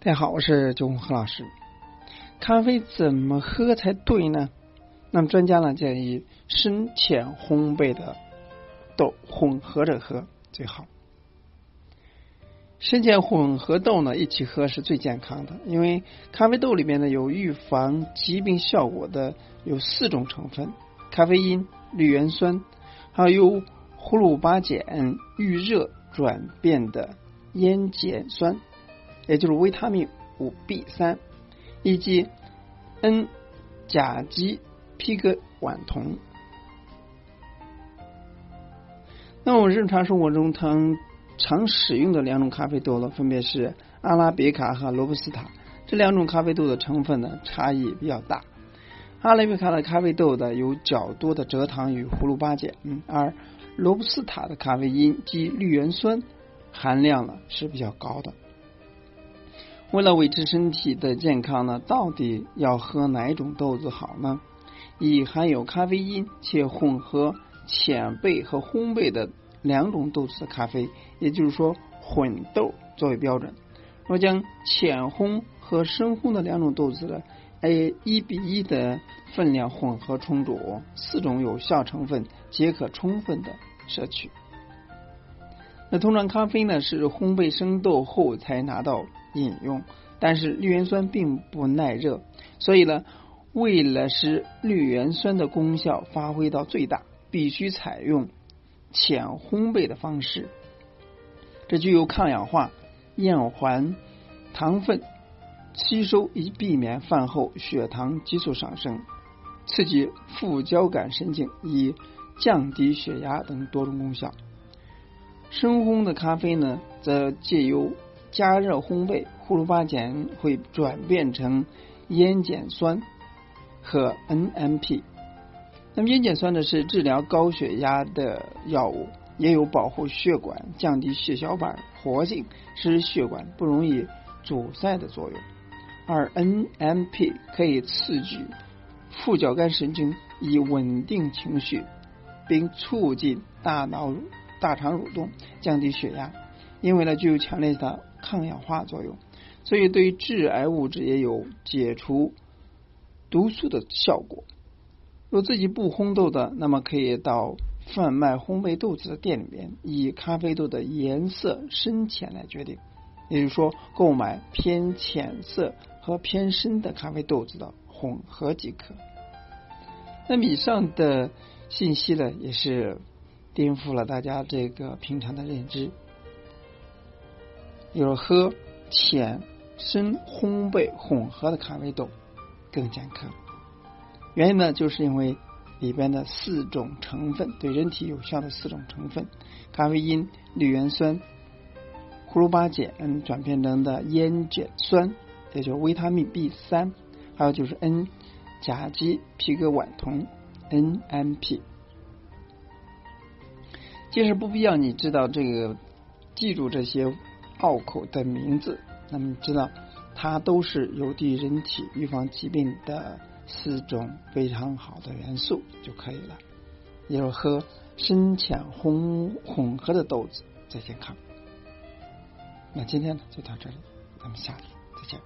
大家好，我是九红何老师。咖啡怎么喝才对呢？那么专家呢建议深浅烘焙的豆混合着喝最好。深浅混合豆呢一起喝是最健康的，因为咖啡豆里面呢有预防疾病效果的有四种成分：咖啡因、绿原酸，还有由葫芦巴碱遇热转变的烟碱酸，也就是维他命五 B 三，以及 N 甲基皮革烷酮。那我们日常生活中常常使用的两种咖啡豆呢，分别是阿拉比卡和罗布斯塔。这两种咖啡豆的成分呢差异比较大。阿拉比卡的咖啡豆的有较多的蔗糖与葫芦巴碱，嗯，而罗布斯塔的咖啡因及绿原酸含量呢是比较高的。为了维持身体的健康呢，到底要喝哪种豆子好呢？以含有咖啡因且混合浅焙和烘焙的两种豆子的咖啡，也就是说混豆作为标准。若将浅烘和深烘的两种豆子的按一比一的分量混合冲煮，四种有效成分皆可充分的摄取。那通常咖啡呢是烘焙生豆后才拿到饮用，但是绿原酸并不耐热，所以呢，为了使绿原酸的功效发挥到最大，必须采用浅烘焙的方式。这具有抗氧化、延缓糖分吸收，以避免饭后血糖急速上升，刺激副交感神经，以降低血压等多种功效。深烘的咖啡呢，则借由加热烘焙，胡鲁巴碱会转变成烟碱酸和 NMP。那么烟碱酸呢，是治疗高血压的药物，也有保护血管、降低血小板活性、使血管不容易阻塞的作用。而 NMP 可以刺激副交感神经，以稳定情绪，并促进大脑。大肠蠕动，降低血压，因为呢具有强烈的抗氧化作用，所以对致癌物质也有解除毒素的效果。若自己不烘豆的，那么可以到贩卖烘焙豆子的店里面，以咖啡豆的颜色深浅来决定，也就是说，购买偏浅色和偏深的咖啡豆子的混合即可。那么以上的信息呢，也是。颠覆了大家这个平常的认知，就是喝浅深烘焙混合的咖啡豆更健康。原因呢，就是因为里边的四种成分对人体有效的四种成分：咖啡因、绿原酸、胡萝卜碱转变成的烟碱酸，也就是维他命 B 三，还有就是 N 甲基皮革烷酮 NMP。即使不必要你知道这个，记住这些拗口的名字，那么你知道它都是有利于人体预防疾病的四种非常好的元素就可以了。也就是喝深浅混混合的豆子最健康。那今天呢就到这里，咱们下次再见。